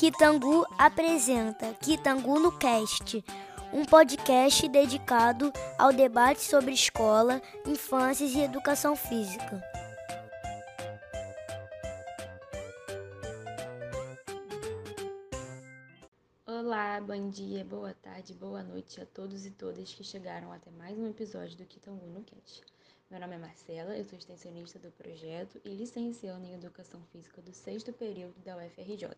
Kitangu apresenta Kitangu no Cast, um podcast dedicado ao debate sobre escola, infâncias e educação física. Olá, bom dia, boa tarde, boa noite a todos e todas que chegaram até mais um episódio do Kitangu no Cast. Meu nome é Marcela, eu sou extensionista do projeto e licenciando em Educação Física do sexto período da UFRJ.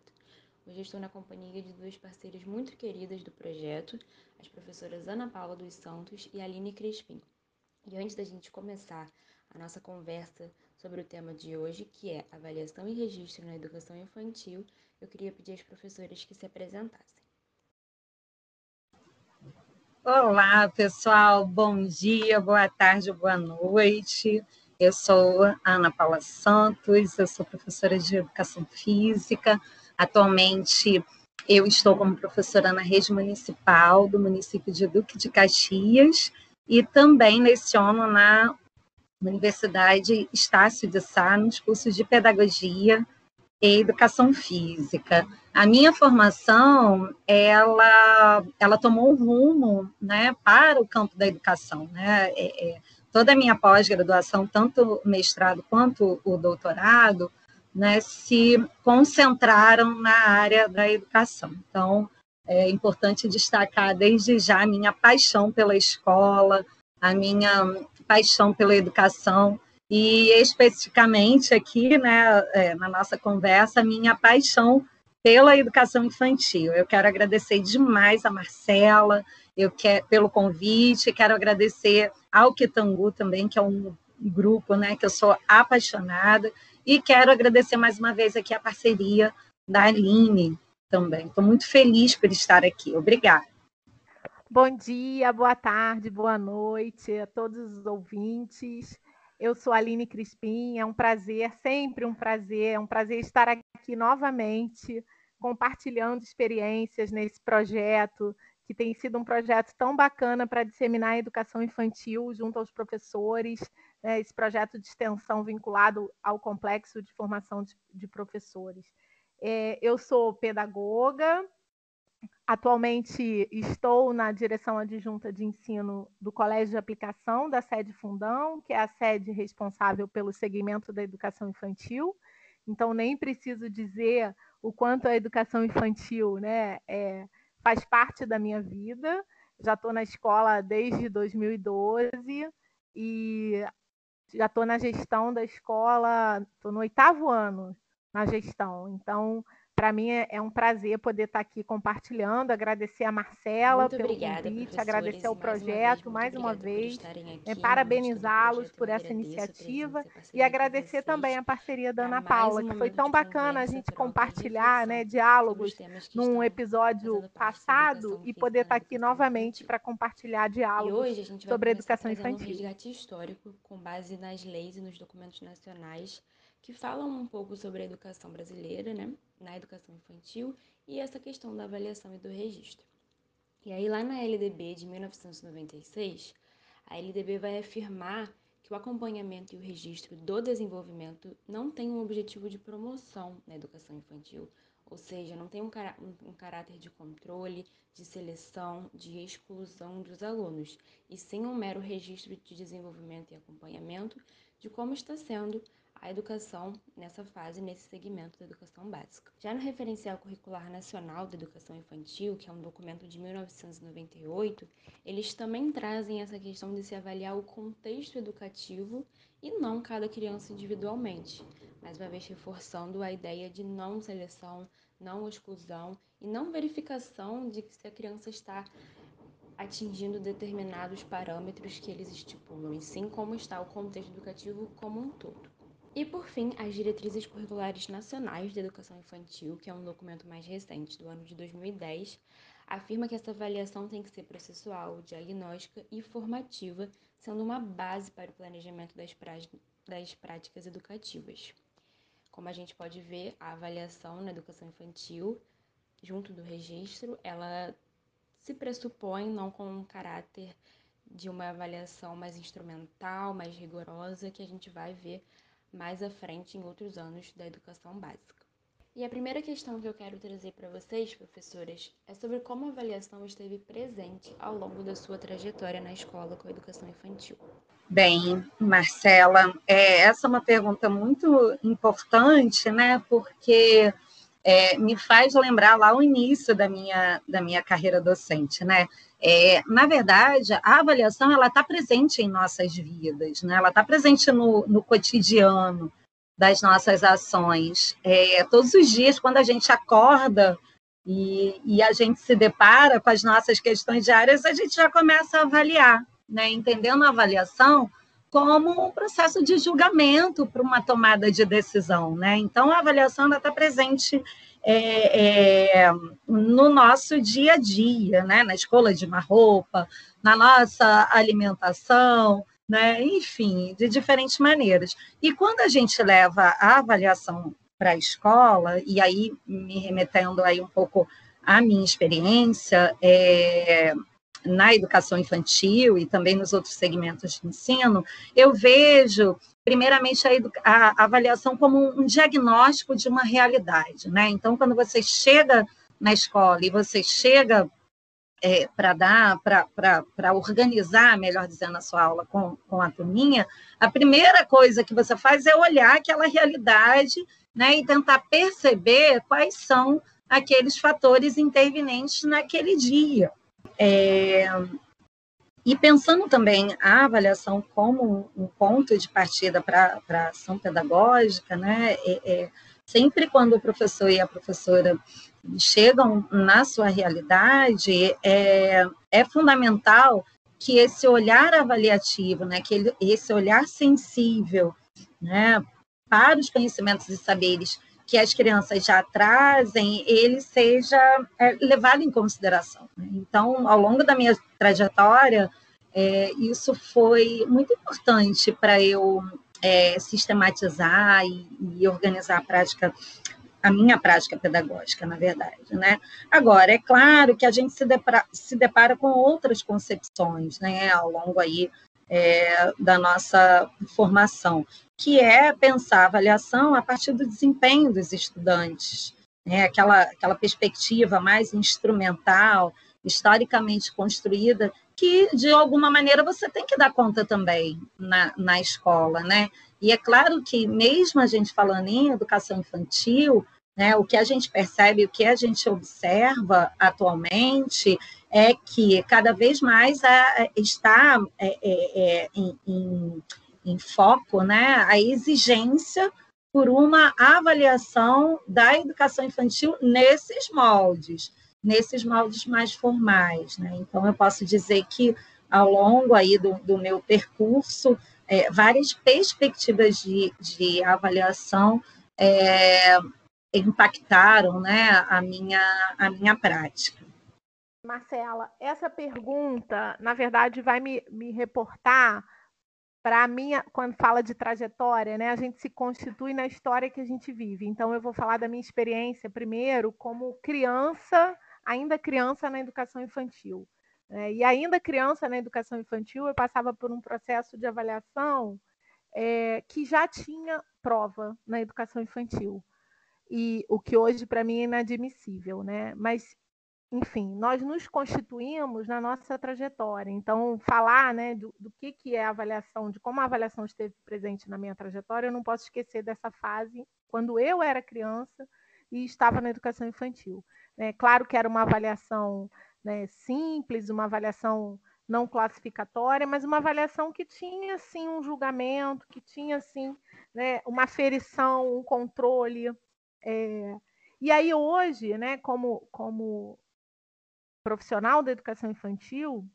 Hoje estou na companhia de duas parceiras muito queridas do projeto, as professoras Ana Paula dos Santos e Aline Crispim. E antes da gente começar a nossa conversa sobre o tema de hoje, que é avaliação e registro na educação infantil, eu queria pedir às professoras que se apresentassem. Olá, pessoal. Bom dia, boa tarde, boa noite. Eu sou Ana Paula Santos, eu sou professora de Educação Física. Atualmente, eu estou como professora na rede municipal do município de Duque de Caxias e também leciono na Universidade Estácio de Sá, nos cursos de Pedagogia e Educação Física. A minha formação, ela, ela tomou um rumo né, para o campo da educação. Né? É, é, toda a minha pós-graduação, tanto o mestrado quanto o doutorado, né, se concentraram na área da educação. Então, é importante destacar desde já a minha paixão pela escola, a minha paixão pela educação, e especificamente aqui, né, é, na nossa conversa, a minha paixão pela educação infantil. Eu quero agradecer demais a Marcela, eu pelo convite, quero agradecer ao Kitangu também, que é um grupo, né, que eu sou apaixonada, e quero agradecer mais uma vez aqui a parceria da Aline também. Estou muito feliz por estar aqui. Obrigada. Bom dia, boa tarde, boa noite a todos os ouvintes. Eu sou a Aline Crispim, é um prazer, sempre um prazer, é um prazer estar aqui novamente, compartilhando experiências nesse projeto, que tem sido um projeto tão bacana para disseminar a educação infantil junto aos professores, né, esse projeto de extensão vinculado ao complexo de formação de, de professores. É, eu sou pedagoga, Atualmente estou na direção adjunta de ensino do Colégio de Aplicação da sede Fundão, que é a sede responsável pelo segmento da educação infantil. Então, nem preciso dizer o quanto a educação infantil né, é, faz parte da minha vida. Já estou na escola desde 2012 e já estou na gestão da escola, estou no oitavo ano na gestão. Então, para mim é, é, um prazer poder estar aqui compartilhando, agradecer a Marcela muito pelo obrigada, convite, agradecer ao projeto mais uma vez, mais uma vez é, parabenizá-los por essa iniciativa e agradecer também a parceria da Ana Paula, que foi tão bacana a gente compartilhar né, diálogos num episódio passado e poder estar aqui novamente para compartilhar diálogos sobre educação infantil. Um resgate histórico com base nas leis e nos documentos nacionais que falam um pouco sobre a educação brasileira, né, na educação infantil e essa questão da avaliação e do registro. E aí, lá na LDB de 1996, a LDB vai afirmar que o acompanhamento e o registro do desenvolvimento não tem um objetivo de promoção na educação infantil, ou seja, não tem um, cará um caráter de controle, de seleção, de exclusão dos alunos, e sim um mero registro de desenvolvimento e acompanhamento de como está sendo a educação nessa fase, nesse segmento da educação básica. Já no Referencial Curricular Nacional da Educação Infantil, que é um documento de 1998, eles também trazem essa questão de se avaliar o contexto educativo e não cada criança individualmente, mais uma vez reforçando a ideia de não seleção, não exclusão e não verificação de se a criança está atingindo determinados parâmetros que eles estipulam, e sim como está o contexto educativo como um todo. E, por fim, as Diretrizes Curriculares Nacionais de Educação Infantil, que é um documento mais recente, do ano de 2010, afirma que essa avaliação tem que ser processual, diagnóstica e formativa, sendo uma base para o planejamento das, das práticas educativas. Como a gente pode ver, a avaliação na educação infantil, junto do registro, ela se pressupõe não com um caráter de uma avaliação mais instrumental, mais rigorosa, que a gente vai ver mais à frente em outros anos da educação básica. E a primeira questão que eu quero trazer para vocês, professoras, é sobre como a avaliação esteve presente ao longo da sua trajetória na escola com a educação infantil. Bem, Marcela, é, essa é uma pergunta muito importante, né? Porque é, me faz lembrar lá o início da minha, da minha carreira docente, né? É, na verdade, a avaliação ela está presente em nossas vidas, né? Ela está presente no, no cotidiano das nossas ações. É, todos os dias, quando a gente acorda e, e, a gente se depara com as nossas questões diárias, a gente já começa a avaliar, né? entendendo a avaliação como um processo de julgamento para uma tomada de decisão. Né? Então, a avaliação está presente é, é, no nosso dia a dia, né? na escola de uma roupa, na nossa alimentação, né? enfim, de diferentes maneiras. E quando a gente leva a avaliação para a escola, e aí me remetendo aí um pouco à minha experiência é, na educação infantil e também nos outros segmentos de ensino, eu vejo primeiramente a, a, avaliação como um diagnóstico de uma realidade, né? Então, quando você chega na escola e você chega é, para dar, para organizar, melhor dizendo, a sua aula com, com a turminha, a primeira coisa que você faz é olhar aquela realidade né, e tentar perceber quais são aqueles fatores intervenientes naquele dia. É, e pensando também a avaliação como um ponto de partida para a ação pedagógica, né, é, é, sempre quando o professor e a professora chegam na sua realidade, é, é fundamental que esse olhar avaliativo, né, que ele, esse olhar sensível né, para os conhecimentos e saberes que as crianças já trazem, ele seja é, levado em consideração. Né? Então, ao longo da minha trajetória, é, isso foi muito importante para eu é, sistematizar e, e, organizar a prática a minha prática pedagógica, na verdade, né? Agora, é claro que a gente se depara, se depara com outras concepções, né, ao longo aí é, da nossa formação, que é pensar a avaliação a partir do desempenho dos estudantes, né? aquela, aquela perspectiva mais instrumental, historicamente construída, que de alguma maneira você tem que dar conta também na, na escola, né? E é claro que, mesmo a gente falando em educação infantil, né, o que a gente percebe, o que a gente observa atualmente é que cada vez mais é, está é, é, é, em, em, em, foco né, a exigência por uma avaliação da educação infantil nesses moldes, nesses moldes mais formais. Né? Então, eu posso dizer que, ao longo aí do, do meu percurso, é, várias perspectivas de, de avaliação é, impactaram né, a, minha, a minha prática. Marcela, essa pergunta, na verdade, vai me, me reportar para minha, quando fala de trajetória, né, a gente se constitui na história que a gente vive. Então, eu vou falar da minha experiência primeiro como criança, ainda criança na educação infantil. É, e ainda criança na educação infantil, eu passava por um processo de avaliação é, que já tinha prova na educação infantil. E o que hoje para mim é inadmissível, né? Mas, enfim, nós nos constituímos na nossa trajetória. Então, falar né, do, do que, que é a avaliação, de como a avaliação esteve presente na minha trajetória, eu não posso esquecer dessa fase quando eu era criança e estava na educação infantil. É claro que era uma avaliação né, simples, uma avaliação não classificatória, mas uma avaliação que tinha sim um julgamento, que tinha sim né, uma aferição, um controle. É... E aí hoje, né, como, como profissional da educação infantil,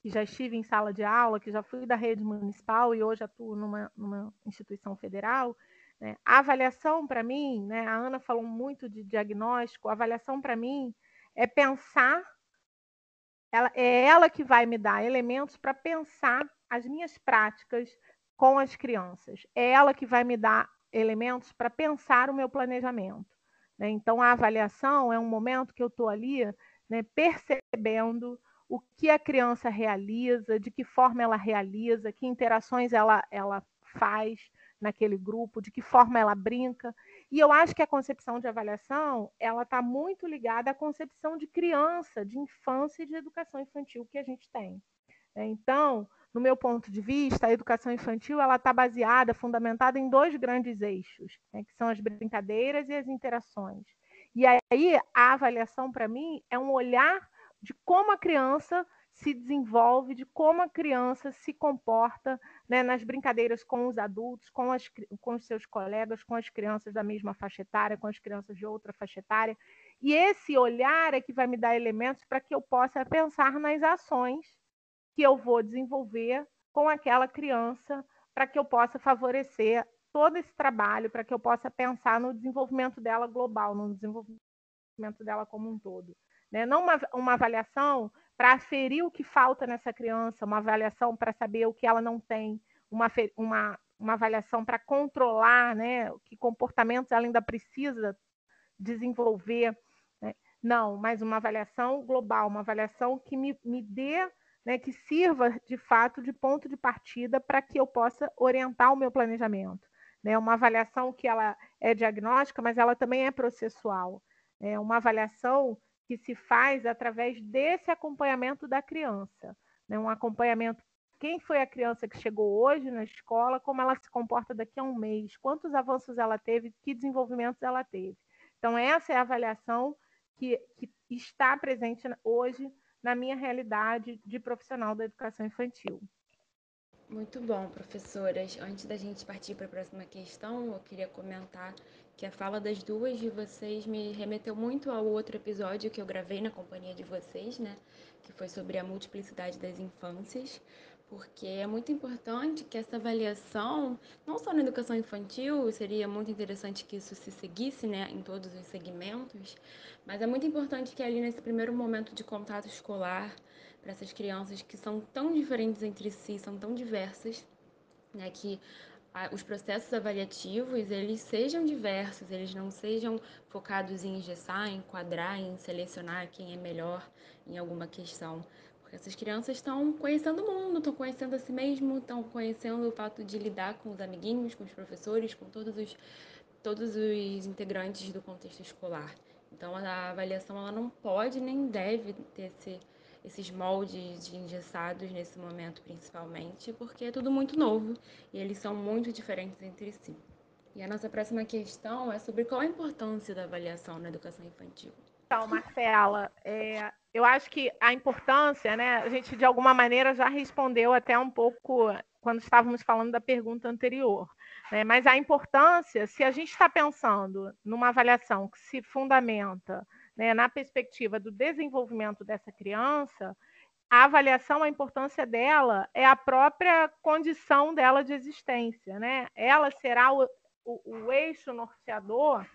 que já estive em sala de aula, que já fui da rede municipal e hoje atuo numa, numa instituição federal, né, a avaliação para mim, né, a Ana falou muito de diagnóstico, a avaliação para mim é pensar, ela, é ela que vai me dar elementos para pensar as minhas práticas com as crianças. É ela que vai me dar elementos para pensar o meu planejamento. Né? Então, a avaliação é um momento que eu estou ali né, percebendo o que a criança realiza, de que forma ela realiza, que interações ela, ela faz naquele grupo, de que forma ela brinca. E eu acho que a concepção de avaliação ela está muito ligada à concepção de criança, de infância e de educação infantil que a gente tem. Né? Então, no meu ponto de vista, a educação infantil ela está baseada, fundamentada em dois grandes eixos, né, que são as brincadeiras e as interações. E aí a avaliação para mim é um olhar de como a criança se desenvolve, de como a criança se comporta né, nas brincadeiras com os adultos, com, as, com os seus colegas, com as crianças da mesma faixa etária, com as crianças de outra faixa etária. E esse olhar é que vai me dar elementos para que eu possa pensar nas ações que eu vou desenvolver com aquela criança para que eu possa favorecer todo esse trabalho, para que eu possa pensar no desenvolvimento dela global, no desenvolvimento dela como um todo. Né? Não uma, uma avaliação para aferir o que falta nessa criança, uma avaliação para saber o que ela não tem, uma, uma, uma avaliação para controlar né, que comportamentos ela ainda precisa desenvolver. Né? Não, mas uma avaliação global, uma avaliação que me, me dê né, que sirva de fato de ponto de partida para que eu possa orientar o meu planejamento. Né? Uma avaliação que ela é diagnóstica, mas ela também é processual. É uma avaliação que se faz através desse acompanhamento da criança. Né? Um acompanhamento. Quem foi a criança que chegou hoje na escola, como ela se comporta daqui a um mês, quantos avanços ela teve, que desenvolvimentos ela teve. Então, essa é a avaliação que, que está presente hoje na minha realidade de profissional da educação infantil. Muito bom, professoras. Antes da gente partir para a próxima questão, eu queria comentar que a fala das duas de vocês me remeteu muito ao outro episódio que eu gravei na companhia de vocês, né? Que foi sobre a multiplicidade das infâncias porque é muito importante que essa avaliação, não só na educação infantil, seria muito interessante que isso se seguisse né, em todos os segmentos, mas é muito importante que ali nesse primeiro momento de contato escolar, para essas crianças que são tão diferentes entre si, são tão diversas, né, que os processos avaliativos eles sejam diversos, eles não sejam focados em engessar, em enquadrar, em selecionar quem é melhor em alguma questão, essas crianças estão conhecendo o mundo, estão conhecendo a si mesmo, estão conhecendo o fato de lidar com os amiguinhos, com os professores, com todos os, todos os integrantes do contexto escolar. Então, a avaliação ela não pode nem deve ter esse, esses moldes de engessados nesse momento, principalmente, porque é tudo muito novo e eles são muito diferentes entre si. E a nossa próxima questão é sobre qual a importância da avaliação na educação infantil. Então, Marcela, é, eu acho que a importância, né, a gente de alguma maneira já respondeu até um pouco quando estávamos falando da pergunta anterior. Né? Mas a importância, se a gente está pensando numa avaliação que se fundamenta né, na perspectiva do desenvolvimento dessa criança, a avaliação, a importância dela é a própria condição dela de existência. Né? Ela será o, o, o eixo norteador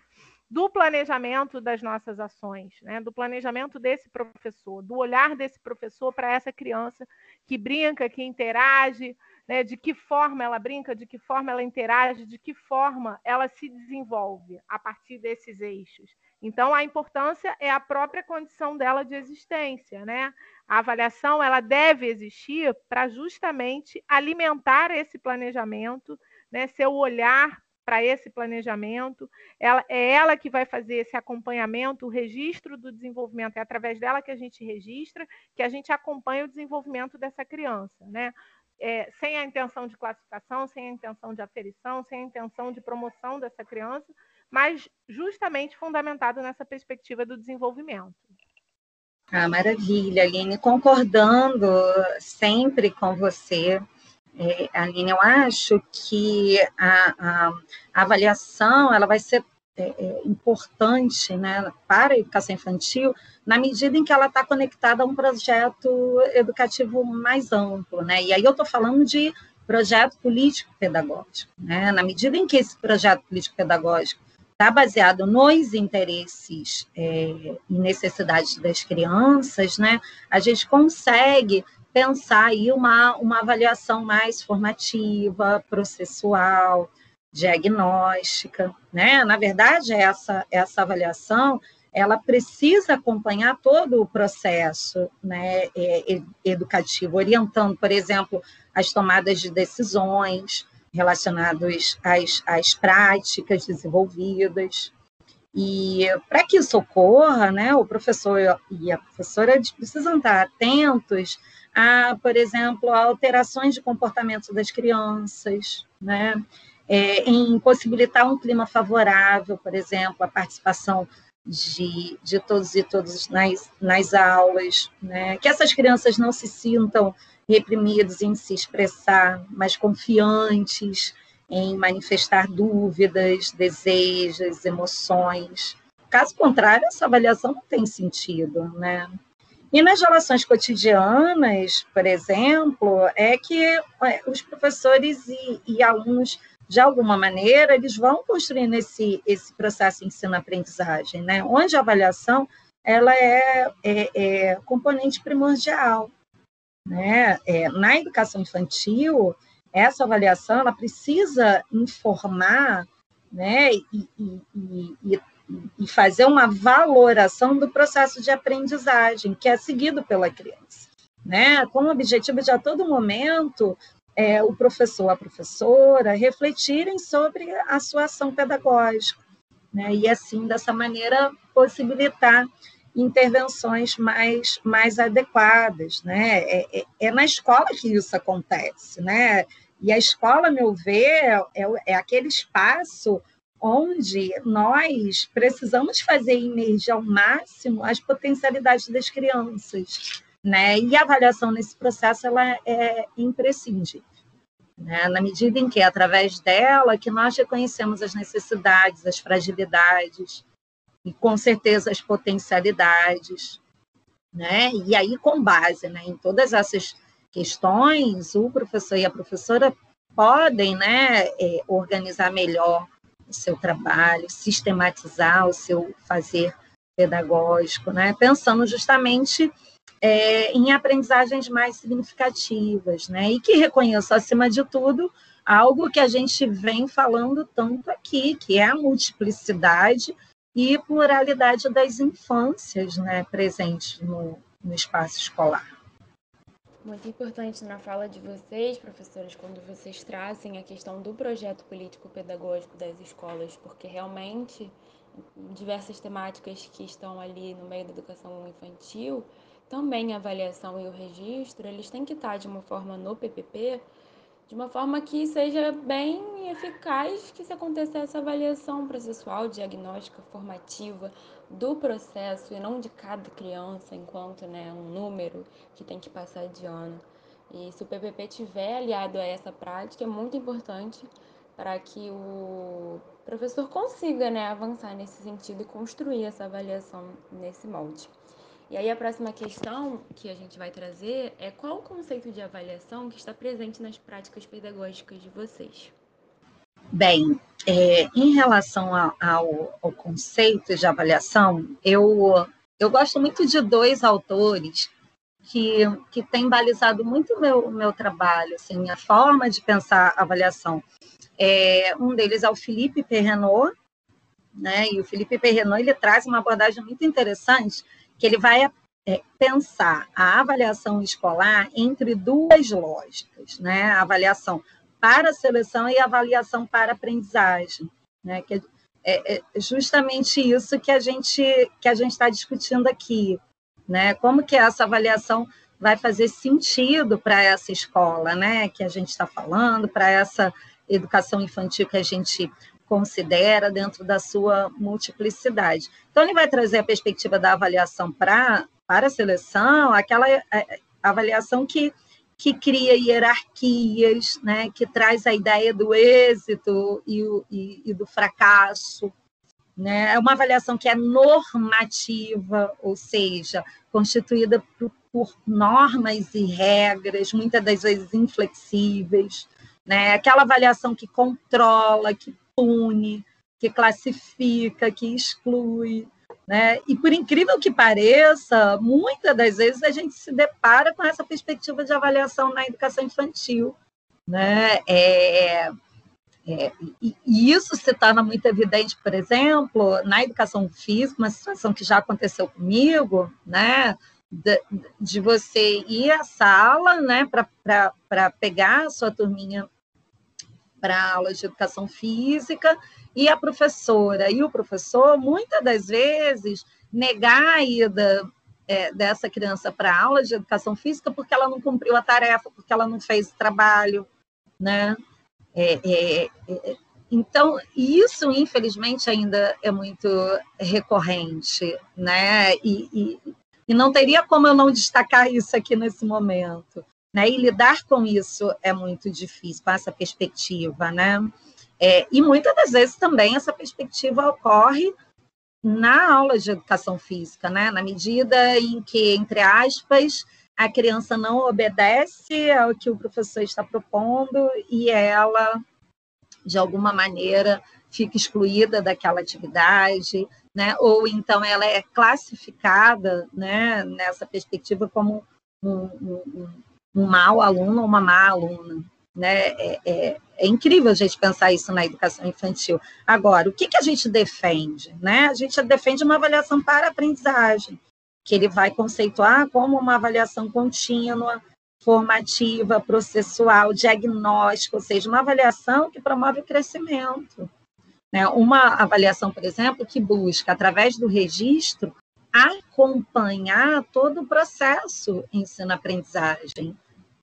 do planejamento das nossas ações, né? do planejamento desse professor, do olhar desse professor para essa criança que brinca, que interage, né? de que forma ela brinca, de que forma ela interage, de que forma ela se desenvolve a partir desses eixos. Então, a importância é a própria condição dela de existência. Né? A avaliação ela deve existir para justamente alimentar esse planejamento, né? seu olhar para esse planejamento. Ela, é ela que vai fazer esse acompanhamento, o registro do desenvolvimento. É através dela que a gente registra, que a gente acompanha o desenvolvimento dessa criança, né? É, sem a intenção de classificação, sem a intenção de aferição, sem a intenção de promoção dessa criança, mas justamente fundamentado nessa perspectiva do desenvolvimento. Ah, maravilha, Aline, concordando sempre com você. É, Aline, eu acho que a, a, a, avaliação ela vai ser é, é, importante né, para a educação infantil na medida em que ela está conectada a um projeto educativo mais amplo. Né? E aí eu estou falando de projeto político-pedagógico. Né? Na medida em que esse projeto político-pedagógico está baseado nos interesses é, e necessidades das crianças, né, a gente consegue pensar aí uma, uma avaliação mais formativa, processual, diagnóstica, né? Na verdade, essa, essa avaliação ela precisa acompanhar todo o processo né, educativo, orientando, por exemplo, as tomadas de decisões, relacionados às, às práticas desenvolvidas. E para que isso ocorra, né, o professor e a professora precisam estar atentos a, por exemplo, a alterações de comportamento das crianças, né, é, em possibilitar um clima favorável, por exemplo, a participação de, de todos e todas nas, nas aulas, né, que essas crianças não se sintam reprimidos em se expressar, mas confiantes em manifestar dúvidas, desejos, emoções. Caso contrário, essa avaliação não tem sentido, né? E nas relações cotidianas, por exemplo, é que é, os professores e, e alunos, de alguma maneira, eles vão construindo esse, esse processo ensino-aprendizagem, né? onde a avaliação ela é, é, é componente primordial. Né? É, na educação infantil, essa avaliação ela precisa informar né, e, e, e, e, fazer uma valoração do processo de aprendizagem que é seguido pela criança, né, com o objetivo de a todo momento é, o professor, a professora refletirem sobre a sua ação pedagógica, né, e assim dessa maneira possibilitar intervenções mais, mais adequadas, né? É, é, é, na escola que isso acontece, né? E a escola, a meu ver, é, é aquele espaço onde nós precisamos fazer emergir ao máximo as potencialidades das crianças, né? E a avaliação nesse processo ela é imprescindível. Né? Na medida em que, através dela, que nós reconhecemos as necessidades, as fragilidades, e com certeza as potencialidades, né? E aí com base, né, em todas essas questões, o professor e a professora podem, né, é, organizar melhor o seu trabalho, sistematizar o seu fazer pedagógico, né, pensando justamente é, em aprendizagens mais significativas, né, e que reconheça acima de tudo algo que a gente vem falando tanto aqui, que é a multiplicidade e pluralidade das infâncias né, presentes no, no espaço escolar. Muito importante na fala de vocês, professores, quando vocês trazem a questão do projeto político-pedagógico das escolas, porque realmente diversas temáticas que estão ali no meio da educação infantil, também a avaliação e o registro, eles têm que estar de uma forma no PPP de uma forma que seja bem eficaz que se aconteça essa avaliação processual, diagnóstica, formativa do processo e não de cada criança enquanto né, um número que tem que passar de ano. E se o PPP tiver aliado a essa prática, é muito importante para que o professor consiga né, avançar nesse sentido e construir essa avaliação nesse molde. E aí a próxima questão que a gente vai trazer é qual o conceito de avaliação que está presente nas práticas pedagógicas de vocês? Bem, é, em relação ao, ao, conceito de avaliação, eu, eu gosto muito de dois autores que, que têm balizado muito o meu, meu trabalho, assim, a forma de pensar avaliação. É, um deles é o Felipe Perrenot, né? E o Felipe Perrenot ele traz uma abordagem muito interessante que ele vai é, pensar a avaliação escolar entre duas lógicas, né? A avaliação para a seleção e a avaliação para a aprendizagem, né? Que é, é justamente isso que a gente que a gente está discutindo aqui, né? Como que essa avaliação vai fazer sentido para essa escola, né? Que a gente está falando, para essa educação infantil que a gente considera dentro da sua multiplicidade. Então, ele vai trazer a perspectiva da avaliação pra, para a seleção, aquela é, é, avaliação que, que cria hierarquias, né, que traz a ideia do êxito e, e, e do fracasso. Né? É uma avaliação que é normativa, ou seja, constituída por, por normas e regras, muitas das vezes inflexíveis. Né? Aquela avaliação que controla, que pune, que classifica, que exclui. Né? E por incrível que pareça, muitas das vezes a gente se depara com essa perspectiva de avaliação na educação infantil. Né? É, é, e, e, isso se torna muito evidente, por exemplo, na educação física, uma situação que já aconteceu comigo, né? De, de você ir à sala né, para pegar a sua turminha para aulas de educação física e a professora e o professor, muitas das vezes, negar a ida é, dessa criança para aula de educação física porque ela não cumpriu a tarefa, porque ela não fez o trabalho, né? É, é, é então, isso, infelizmente, ainda é muito recorrente, né? E, e, e, não teria como eu não destacar isso aqui nesse momento. Né? E lidar com isso é muito difícil, com essa perspectiva, né? É, e muitas das vezes também essa perspectiva ocorre na aula de educação física, né? Na medida em que, entre aspas, a criança não obedece ao que o professor está propondo e ela de alguma maneira fica excluída daquela atividade, né? ou então ela é classificada né, nessa perspectiva como um, um, um mau aluno ou uma má aluna. Né? É, é, é, incrível a gente pensar isso na educação infantil. Agora, o que, que a gente defende? Né? A gente defende uma avaliação para aprendizagem, que ele vai conceituar como uma avaliação contínua, formativa, processual, diagnóstica, ou seja, uma avaliação que promove o crescimento. Né? Uma avaliação, por exemplo, que busca, através do registro, acompanhar todo o processo ensino-aprendizagem,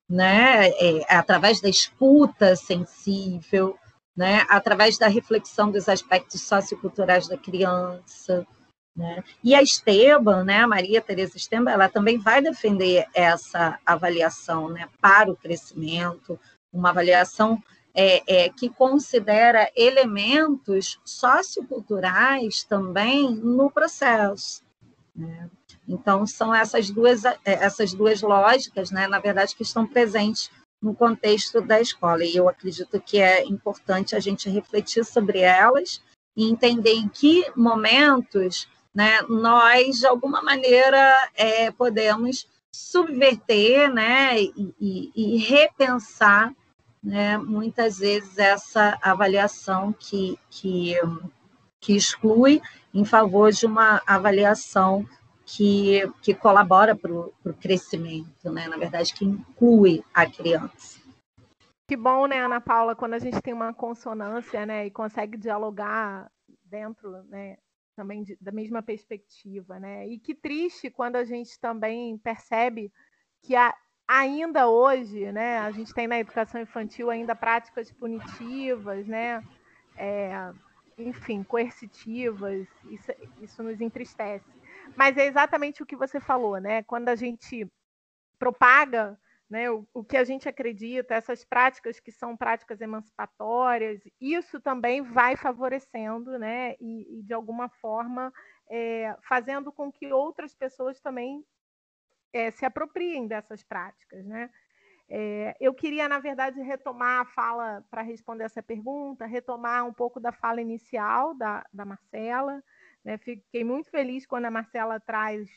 né? É, através da escuta sensível, né? através da reflexão dos aspectos socioculturais da criança, né? E a Esteban, né, a Maria Tereza Esteban, ela também vai defender essa avaliação né, para o crescimento, uma avaliação é, é, que considera elementos socioculturais também no processo. Né? Então, são essas duas, é, essas duas lógicas, né, na verdade, que estão presentes no contexto da escola. E eu acredito que é importante a gente refletir sobre elas e entender em que momentos né, nós, de alguma maneira, é, podemos subverter né, e, e, repensar né, muitas vezes essa avaliação que, que, que exclui em favor de uma avaliação que, que colabora para o crescimento, né? na verdade, que inclui a criança. Que bom, né, Ana Paula, quando a gente tem uma consonância né, e consegue dialogar dentro né, também de, da mesma perspectiva, né? E que triste quando a gente também percebe que a, ainda hoje, né, a gente tem na educação infantil ainda práticas punitivas, né? É, enfim, coercitivas, isso, isso nos entristece. Mas é exatamente o que você falou, né? Quando a gente propaga né, o, o, que a gente acredita, essas práticas que são práticas emancipatórias, isso também vai favorecendo, né, e, e de alguma forma é, fazendo com que outras pessoas também é, se apropriem dessas práticas, né? É, eu queria, na verdade, retomar a fala para responder essa pergunta, retomar um pouco da fala inicial da, da Marcela. Né? Fiquei muito feliz quando a Marcela traz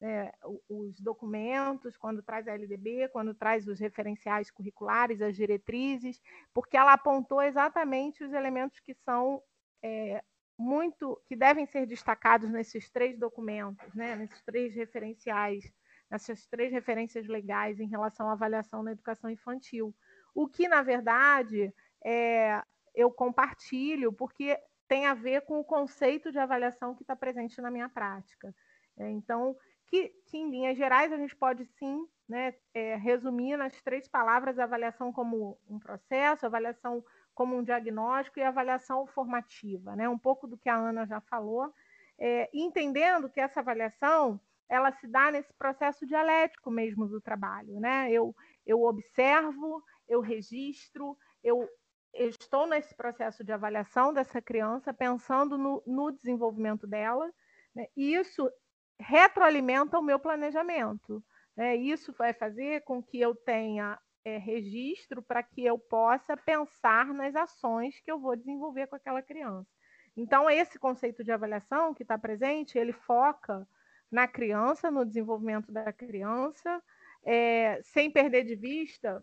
é, os documentos, quando traz a LDB, quando traz os referenciais curriculares, as diretrizes, porque ela apontou exatamente os elementos que são é, muito, que devem ser destacados nesses três documentos, né, nesses três referenciais, nessas três referências legais em relação à avaliação na educação infantil. O que, na verdade, é, eu compartilho, porque tem a ver com o conceito de avaliação que está presente na minha prática. É, então, que, que, em linhas gerais, a gente pode sim né, é, resumir nas três palavras avaliação como um processo, avaliação como um diagnóstico e avaliação formativa, né? um pouco do que a Ana já falou, é, entendendo que essa avaliação ela se dá nesse processo dialético mesmo do trabalho. Né? Eu, eu observo, eu registro, eu, eu estou nesse processo de avaliação dessa criança, pensando no, no desenvolvimento dela, né? e isso retroalimenta o meu planejamento. Né? Isso vai fazer com que eu tenha é, registro para que eu possa pensar nas ações que eu vou desenvolver com aquela criança. Então, esse conceito de avaliação que está presente, ele foca na criança, no desenvolvimento da criança, é, sem perder de vista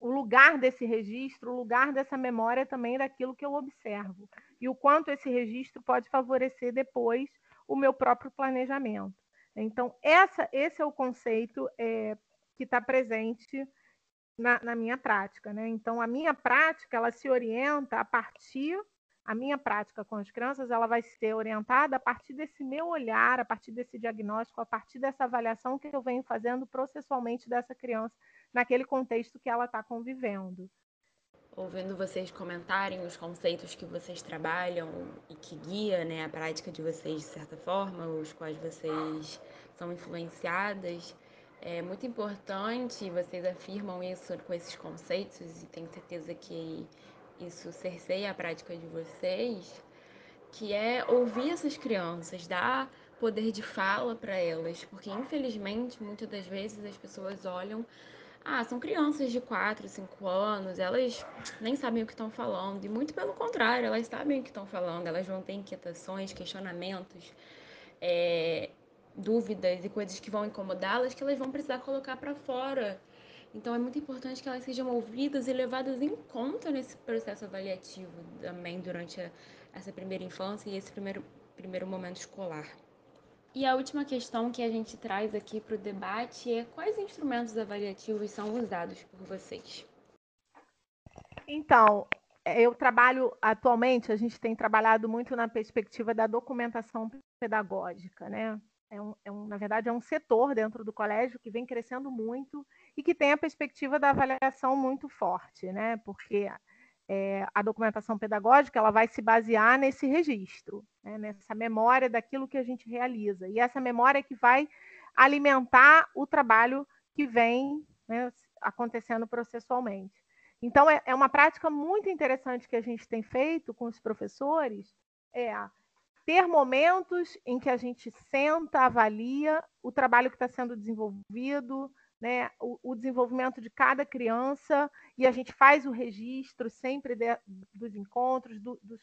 o lugar desse registro, o lugar dessa memória também daquilo que eu observo. E o quanto esse registro pode favorecer depois o meu próprio planejamento. Então, essa, esse é o conceito é, que está presente na, na minha prática. Né? Então, a minha prática ela se orienta a partir a minha prática com as crianças ela vai ser orientada a partir desse meu olhar, a partir desse diagnóstico, a partir dessa avaliação que eu venho fazendo processualmente dessa criança naquele contexto que ela está convivendo. Ouvindo vocês comentarem os conceitos que vocês trabalham e que guia né, a prática de vocês de certa forma, os quais vocês são influenciadas, é muito importante, vocês afirmam isso com esses conceitos e tenho certeza que isso cerceia a prática de vocês, que é ouvir essas crianças, dar poder de fala para elas, porque infelizmente muitas das vezes as pessoas olham, ah, são crianças de 4, 5 anos, elas nem sabem o que estão falando, e muito pelo contrário, elas sabem o que estão falando, elas vão ter inquietações, questionamentos, é, dúvidas e coisas que vão incomodá-las que elas vão precisar colocar para fora então é muito importante que elas sejam ouvidas e levadas em conta nesse processo avaliativo também durante a, essa primeira infância e esse primeiro, primeiro momento escolar. E a última questão que a gente traz aqui para o debate é quais instrumentos avaliativos são usados por vocês? Então, eu trabalho atualmente, a gente tem trabalhado muito na perspectiva da documentação pedagógica, né? É um, é um, na verdade, é um setor dentro do colégio que vem crescendo muito e que tem a perspectiva da avaliação muito forte, né? Porque é, a documentação pedagógica ela vai se basear nesse registro, né? nessa memória daquilo que a gente realiza. E essa memória é que vai alimentar o trabalho que vem né, acontecendo processualmente. Então, é, é uma prática muito interessante que a gente tem feito com os professores, é ter momentos em que a gente senta, avalia o trabalho que está sendo desenvolvido, né, o, o, desenvolvimento de cada criança, e a gente faz o registro sempre de, dos encontros, do, dos,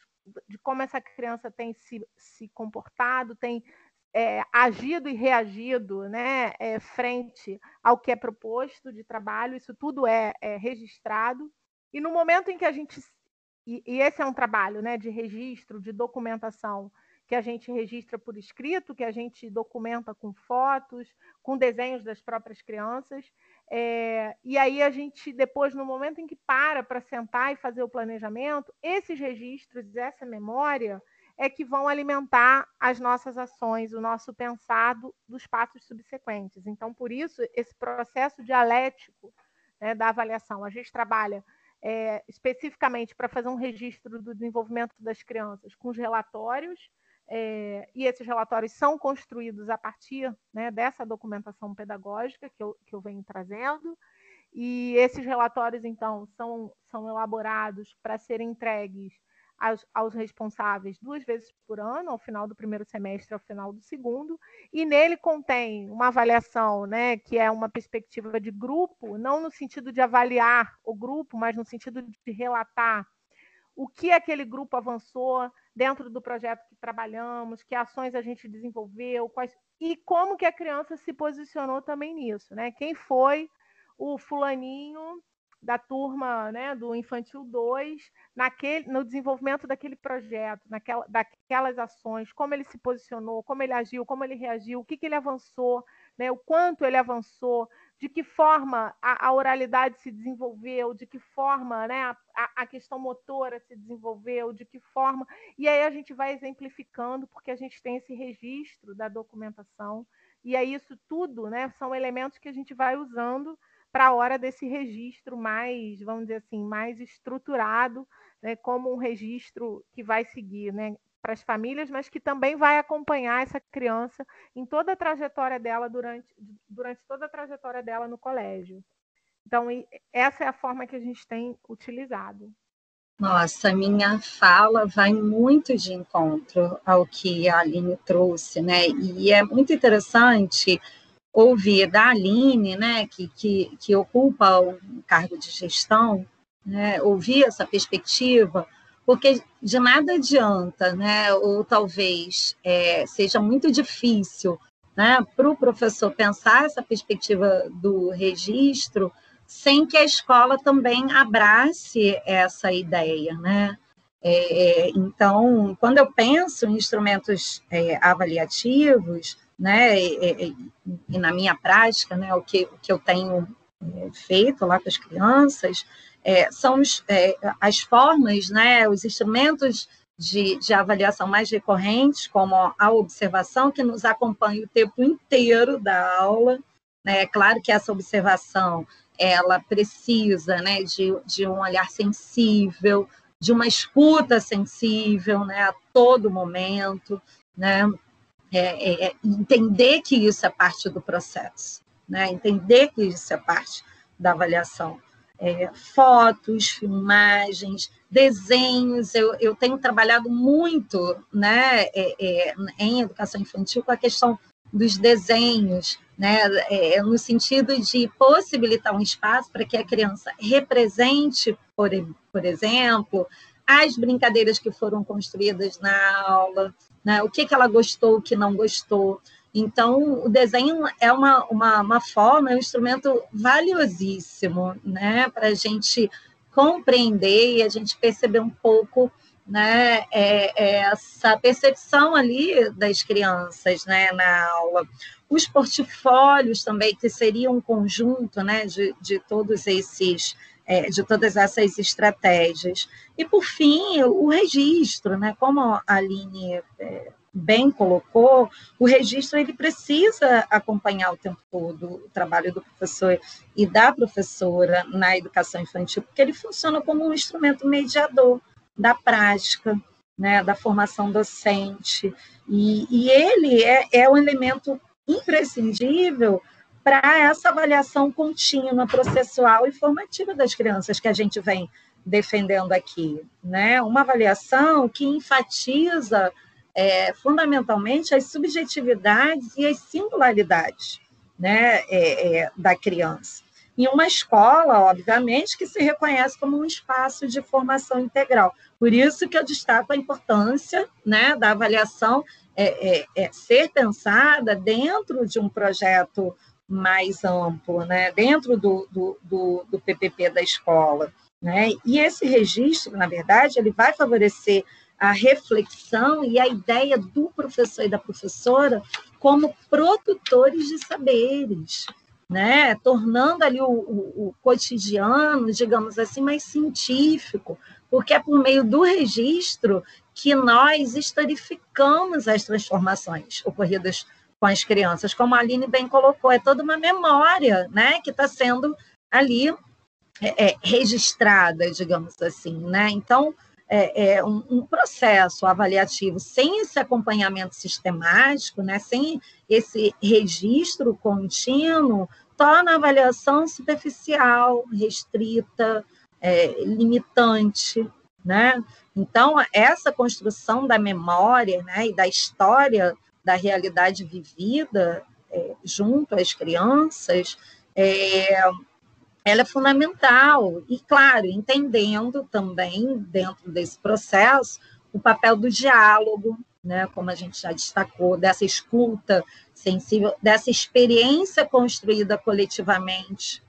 de como essa criança tem se, se comportado, tem é, agido e reagido né, é, frente ao que é proposto de trabalho, isso tudo é, é registrado. E no momento em que a gente. E, e esse é um trabalho né, de registro, de documentação, que a gente registra por escrito, que a gente documenta com fotos, com desenhos das próprias crianças. É, e aí a gente, depois, no momento em que para para sentar e fazer o planejamento, esses registros, essa memória, é que vão alimentar as nossas ações, o nosso pensado dos passos subsequentes. Então, por isso, esse processo dialético né, da avaliação. A gente trabalha é, especificamente para fazer um registro do desenvolvimento das crianças com os relatórios, é, e esses relatórios são construídos a partir né, dessa documentação pedagógica que eu, que eu venho trazendo. E esses relatórios, então, são, são elaborados para serem entregues aos, aos, responsáveis duas vezes por ano, ao final do primeiro semestre, ao final do segundo, e nele contém uma avaliação, né, que é uma perspectiva de grupo, não no sentido de avaliar o grupo, mas no sentido de relatar o que aquele grupo avançou, dentro do projeto que trabalhamos, que ações a gente desenvolveu, quais e como que a criança se posicionou também nisso, né? Quem foi o fulaninho da turma, né, do infantil 2, naquele no desenvolvimento daquele projeto, naquela, daquelas ações, como ele se posicionou, como ele agiu, como ele reagiu, o que, que ele avançou, né, o quanto ele avançou, de que forma a, a oralidade se desenvolveu, de que forma né, a, a, questão motora se desenvolveu, de que forma. E aí a gente vai exemplificando, porque a gente tem esse registro da documentação, e aí isso tudo né, são elementos que a gente vai usando para a hora desse registro mais, vamos dizer assim, mais estruturado, né, como um registro que vai seguir né, para as famílias, mas que também vai acompanhar essa criança em toda a trajetória dela durante, durante toda a trajetória dela no colégio. Então, essa é a forma que a gente tem utilizado. Nossa, minha fala vai muito de encontro ao que a Aline trouxe, né? E é muito interessante ouvir da Aline, né, que, que, que ocupa o cargo de gestão, né, ouvir essa perspectiva, porque de nada adianta, né? Ou talvez é, seja muito difícil, né, para o professor pensar essa perspectiva do registro sem que a escola também abrace essa ideia, né? É, então, quando eu penso em instrumentos é, avaliativos, né, e, e, e, na minha prática, né, o que, o que eu tenho é, feito lá com as crianças, é, são os, é, as formas, né, os instrumentos de, de, avaliação mais recorrentes, como a observação, que nos acompanha o tempo inteiro da aula. Né? É claro que essa observação ela precisa né, de, de um olhar sensível, de uma escuta sensível né, a todo momento, né? É, é, é, entender que isso é parte do processo, né? entender que isso é parte da avaliação. É, fotos, filmagens, desenhos. Eu, eu tenho trabalhado muito né, é, é, em educação infantil com a questão dos desenhos, né, é, no sentido de possibilitar um espaço para que a criança represente, por, por exemplo, as brincadeiras que foram construídas na aula, né, o que, que ela gostou, o que não gostou. Então, o desenho é uma, uma, uma forma, é um instrumento valiosíssimo né, para a gente compreender e a gente perceber um pouco né, é, é essa percepção ali das crianças né, na aula. Os portfólios também, que seria um conjunto né, de, de todos esses é, de todas essas estratégias. E, por fim, o registro, né? como a Aline é, bem colocou, o registro ele precisa acompanhar o tempo todo o trabalho do professor e da professora na educação infantil, porque ele funciona como um instrumento mediador da prática, né, da formação docente. E, e ele é, é um elemento imprescindível para essa avaliação contínua, processual e formativa das crianças que a gente vem defendendo aqui. Né? Uma avaliação que enfatiza é, fundamentalmente as subjetividades e as singularidades né, é, é, da criança em uma escola, obviamente, que se reconhece como um espaço de formação integral. Por isso que eu destaco a importância né, da avaliação é, é, ser pensada dentro de um projeto mais amplo, né, dentro do, do, do, do PPP da escola. Né? E esse registro, na verdade, ele vai favorecer a reflexão e a ideia do professor e da professora como produtores de saberes, né? tornando ali o, o, o, cotidiano, digamos assim, mais científico, porque é por meio do registro que nós historificamos as transformações ocorridas com as crianças, como a Aline bem colocou, é toda uma memória né? que está sendo ali é, é, registrada, digamos assim. Né? Então, é, é um, um, processo avaliativo sem esse acompanhamento sistemático, né, sem esse registro contínuo, torna a avaliação superficial, restrita, é, limitante. Né? Então, essa construção da memória né, e da história da realidade vivida é, junto às crianças é, ela é fundamental. E, claro, entendendo também, dentro desse processo, o papel do diálogo, né, como a gente já destacou, dessa escuta sensível, dessa experiência construída coletivamente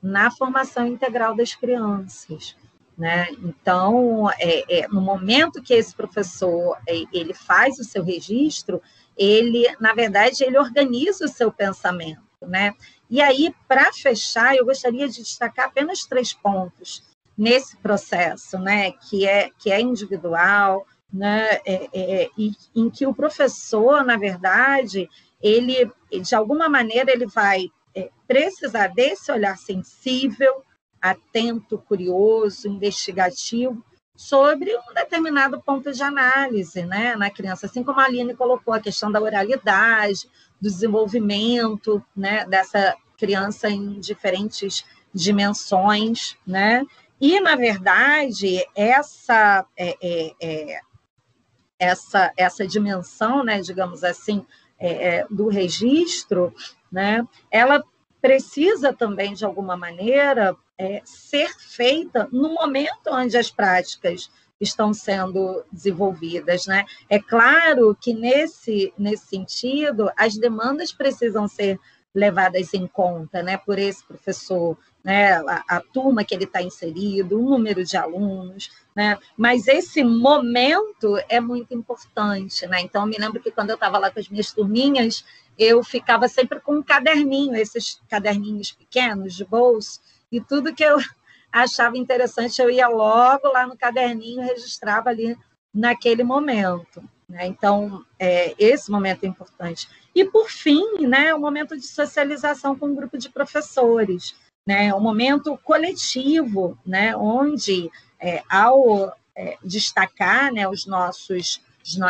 na formação integral das crianças. Né? Então, é, é, no momento que esse professor é, ele faz o seu registro, ele, na verdade, ele organiza o seu pensamento, né? E aí, para fechar, eu gostaria de destacar apenas três pontos nesse processo, né, que é, que é individual, né, é, é, e, em que o professor, na verdade, ele, de alguma maneira, ele vai é, precisar desse olhar sensível, atento, curioso, investigativo, sobre um determinado ponto de análise né, na criança, assim como a Aline colocou a questão da oralidade, do desenvolvimento né, dessa criança em diferentes dimensões, né? E, na verdade, essa, é, é, é, essa, essa dimensão, né, digamos assim, é, é, do registro, né, ela precisa também, de alguma maneira, é, ser feita no momento onde as práticas estão sendo desenvolvidas. Né? É claro que, nesse, nesse sentido, as demandas precisam ser levadas em conta né, por esse professor né, a, a turma que ele está inserido, o número de alunos, né? Mas esse momento é muito importante, né? Então, eu me lembro que quando eu estava lá com as minhas turminhas, eu ficava sempre com um caderninho, esses caderninhos pequenos de bolso, e tudo que eu achava interessante, eu ia logo lá no caderninho, registrava ali naquele momento. Né? Então, é, esse momento é importante. E, por fim, né, o momento de socialização com um grupo de professores, né, um momento coletivo, né, onde, é, ao é, destacar né, os nossos,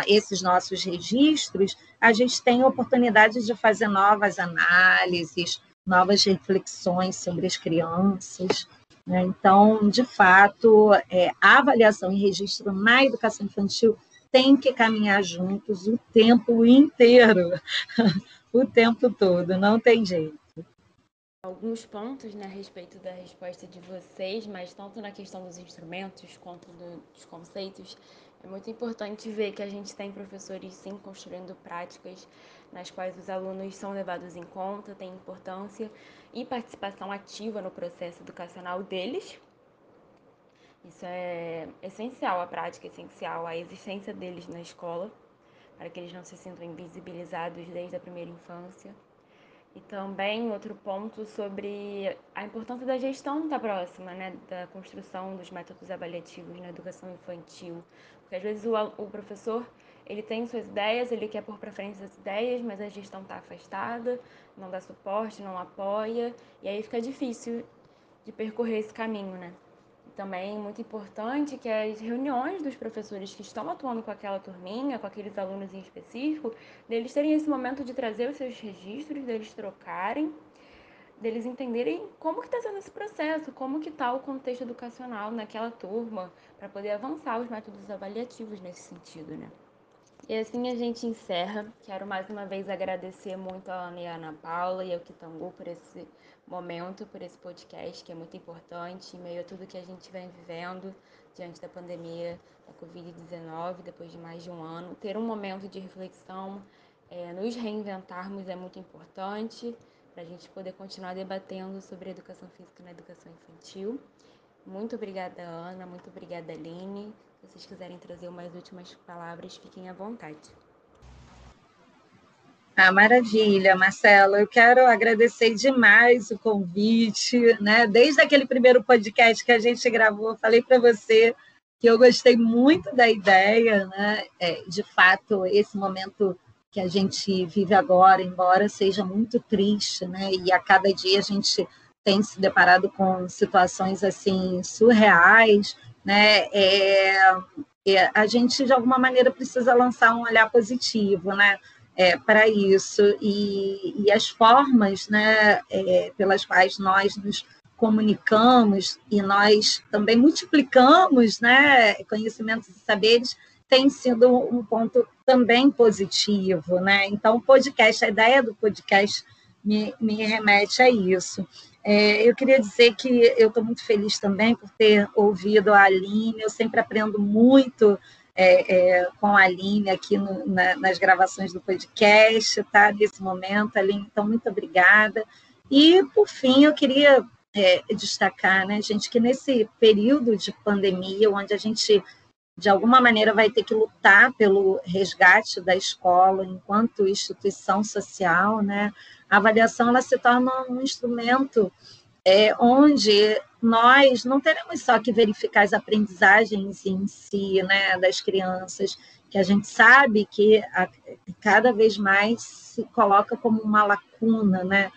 esses nossos registros, a gente tem a oportunidade de fazer novas análises, novas reflexões sobre as crianças. Né? Então, de fato, é, a avaliação e registro na educação infantil tem que caminhar juntos o tempo inteiro, o tempo todo, não tem jeito. Alguns pontos né, a respeito da resposta de vocês, mas tanto na questão dos instrumentos quanto do, dos conceitos, é muito importante ver que a gente tem professores sim construindo práticas nas quais os alunos são levados em conta, têm importância e participação ativa no processo educacional deles, isso é essencial, a prática é essencial, a existência deles na escola, para que eles não se sintam invisibilizados desde a primeira infância. E também outro ponto sobre a importância da gestão da próxima, né, da construção dos métodos avaliativos na educação infantil, porque às vezes o, o professor ele tem suas ideias, ele quer pôr para frente as ideias, mas a gestão está afastada, não dá suporte, não apoia, e aí fica difícil de percorrer esse caminho, né? também muito importante que as reuniões dos professores que estão atuando com aquela turminha, com aqueles alunos em específico, deles terem esse momento de trazer os seus registros, deles trocarem, deles entenderem como que está sendo esse processo, como que está o contexto educacional naquela turma, para poder avançar os métodos avaliativos nesse sentido, né? E assim a gente encerra. Quero mais uma vez agradecer muito a Ana e a Ana Paula e ao Kitangu por esse momento, por esse podcast que é muito importante, em meio a tudo que a gente vem vivendo diante da pandemia da Covid-19, depois de mais de um ano. Ter um momento de reflexão, é, nos reinventarmos é muito importante para a gente poder continuar debatendo sobre educação física na educação infantil. Muito obrigada, Ana. Muito obrigada, Aline. Se vocês quiserem trazer umas últimas palavras, fiquem à vontade. Ah, maravilha, Marcelo. Eu quero agradecer demais o convite, né? Desde aquele primeiro podcast que a gente gravou, falei para você que eu gostei muito da ideia, né? É, de fato, esse momento que a gente vive agora, embora seja muito triste, né? E a cada dia a gente tem se deparado com situações assim surreais, né? É, é, a gente de alguma maneira precisa lançar um olhar positivo, né? é, para isso e, e, as formas né, é, pelas quais nós nos comunicamos e nós também multiplicamos né, conhecimentos e saberes tem sido um ponto também positivo. Né? Então, o podcast, a ideia do podcast me, me remete a isso. É, eu queria dizer que eu estou muito feliz também por ter ouvido a Aline, eu sempre aprendo muito é, é, com a Aline aqui no, na, nas gravações do podcast, tá? Nesse momento, Aline, então, muito obrigada. E, por fim, eu queria é, destacar, né, gente, que nesse período de pandemia, onde a gente, de alguma maneira, vai ter que lutar pelo resgate da escola enquanto instituição social, né, a avaliação ela se torna um instrumento é, onde nós não teremos só que verificar as aprendizagens em si, né, das crianças, que a gente sabe que a, cada vez mais se coloca como uma lacuna, né,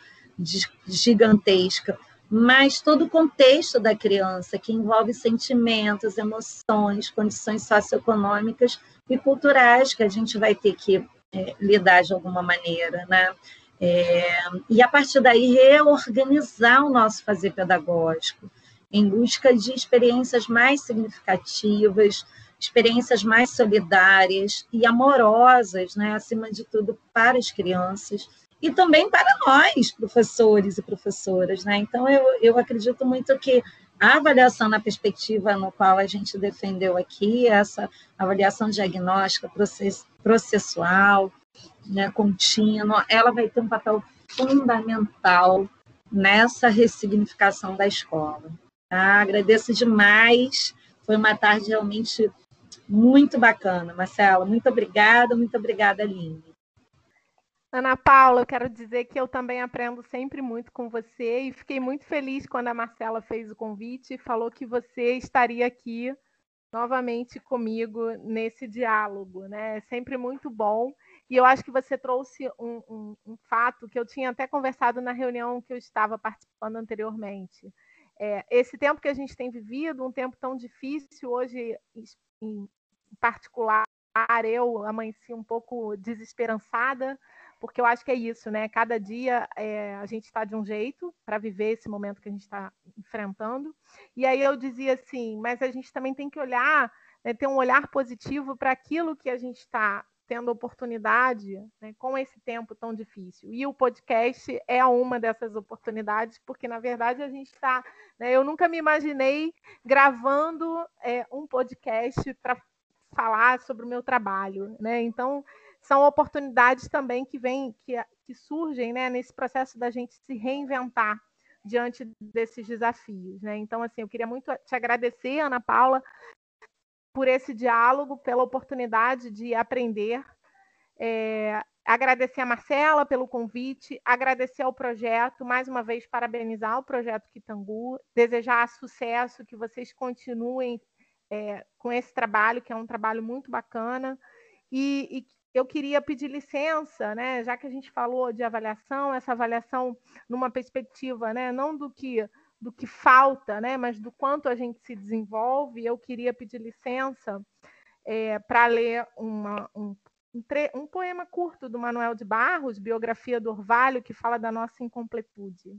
gigantesca, mas todo o contexto da criança, que envolve sentimentos, emoções, condições socioeconômicas e culturais que a gente vai ter que é, lidar de alguma maneira, né? É, e a partir daí reorganizar o nosso fazer pedagógico em busca de experiências mais significativas, experiências mais solidárias e amorosas, né, acima de tudo para as crianças e também para nós, professores e professoras. Né? Então, eu, eu acredito muito que a avaliação na perspectiva no qual a gente defendeu aqui, essa avaliação diagnóstica process, processual, né, contínua, ela vai ter um papel fundamental nessa ressignificação da escola. Tá? Agradeço demais. Foi uma tarde realmente muito bacana. Marcela, muito obrigada, muito obrigada, Aline. Ana Paula, eu quero dizer que eu também aprendo sempre muito com você e fiquei muito feliz quando a Marcela fez o convite e falou que você estaria aqui novamente comigo nesse diálogo, né? É sempre muito bom. E eu acho que você trouxe um, um, um fato que eu tinha até conversado na reunião que eu estava participando anteriormente. É, esse tempo que a gente tem vivido, um tempo tão difícil, hoje, em particular, eu amanheci um pouco desesperançada, porque eu acho que é isso, né? Cada dia é, a gente está de um jeito para viver esse momento que a gente está enfrentando. E aí eu dizia assim, mas a gente também tem que olhar, né, ter um olhar positivo para aquilo que a gente está tendo oportunidade né, com esse tempo tão difícil. E o podcast é uma dessas oportunidades, porque, na verdade, a gente está. Né, eu nunca me imaginei gravando é, um podcast para falar sobre o meu trabalho. Né? Então, são oportunidades também que vêm, que, que surgem né, nesse processo da gente se reinventar diante desses desafios. Né? Então, assim, eu queria muito te agradecer, Ana Paula, por esse diálogo, pela oportunidade de aprender. É, agradecer a Marcela pelo convite, agradecer ao projeto, mais uma vez parabenizar o projeto Kitangu, desejar sucesso, que vocês continuem é, com esse trabalho, que é um trabalho muito bacana, e, e eu queria pedir licença, né, já que a gente falou de avaliação, essa avaliação numa perspectiva, né, não do que do que falta, né, mas do quanto a gente se desenvolve, eu queria pedir licença é, para ler uma, um, um, um, poema curto do Manuel de Barros, biografia do Orvalho, que fala da nossa incompletude.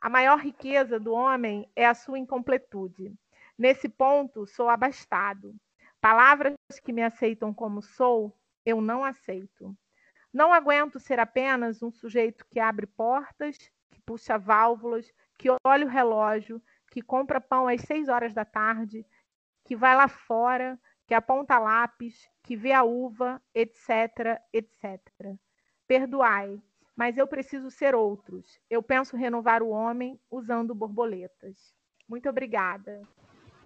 A maior riqueza do homem é a sua incompletude. Nesse ponto, sou abastado. Palavras que me aceitam como sou eu não aceito. Não aguento ser apenas um sujeito que abre portas, que puxa válvulas, que olha o relógio, que compra pão às seis horas da tarde, que vai lá fora, que aponta lápis, que vê a uva, etc, etc. Perdoai, mas eu preciso ser outros. Eu penso renovar o homem usando borboletas. Muito obrigada.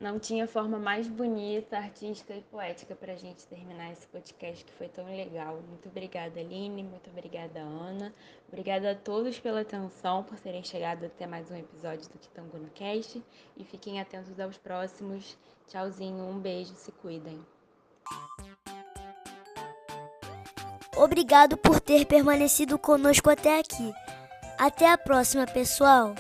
Não tinha forma mais bonita, artística e poética para a gente terminar esse podcast que foi tão legal. Muito obrigada, Aline. Muito obrigada, Ana. Obrigada a todos pela atenção, por terem chegado até mais um episódio do Kitangu no Cast. E fiquem atentos aos próximos. Tchauzinho, um beijo, se cuidem. Obrigado por ter permanecido conosco até aqui. Até a próxima, pessoal!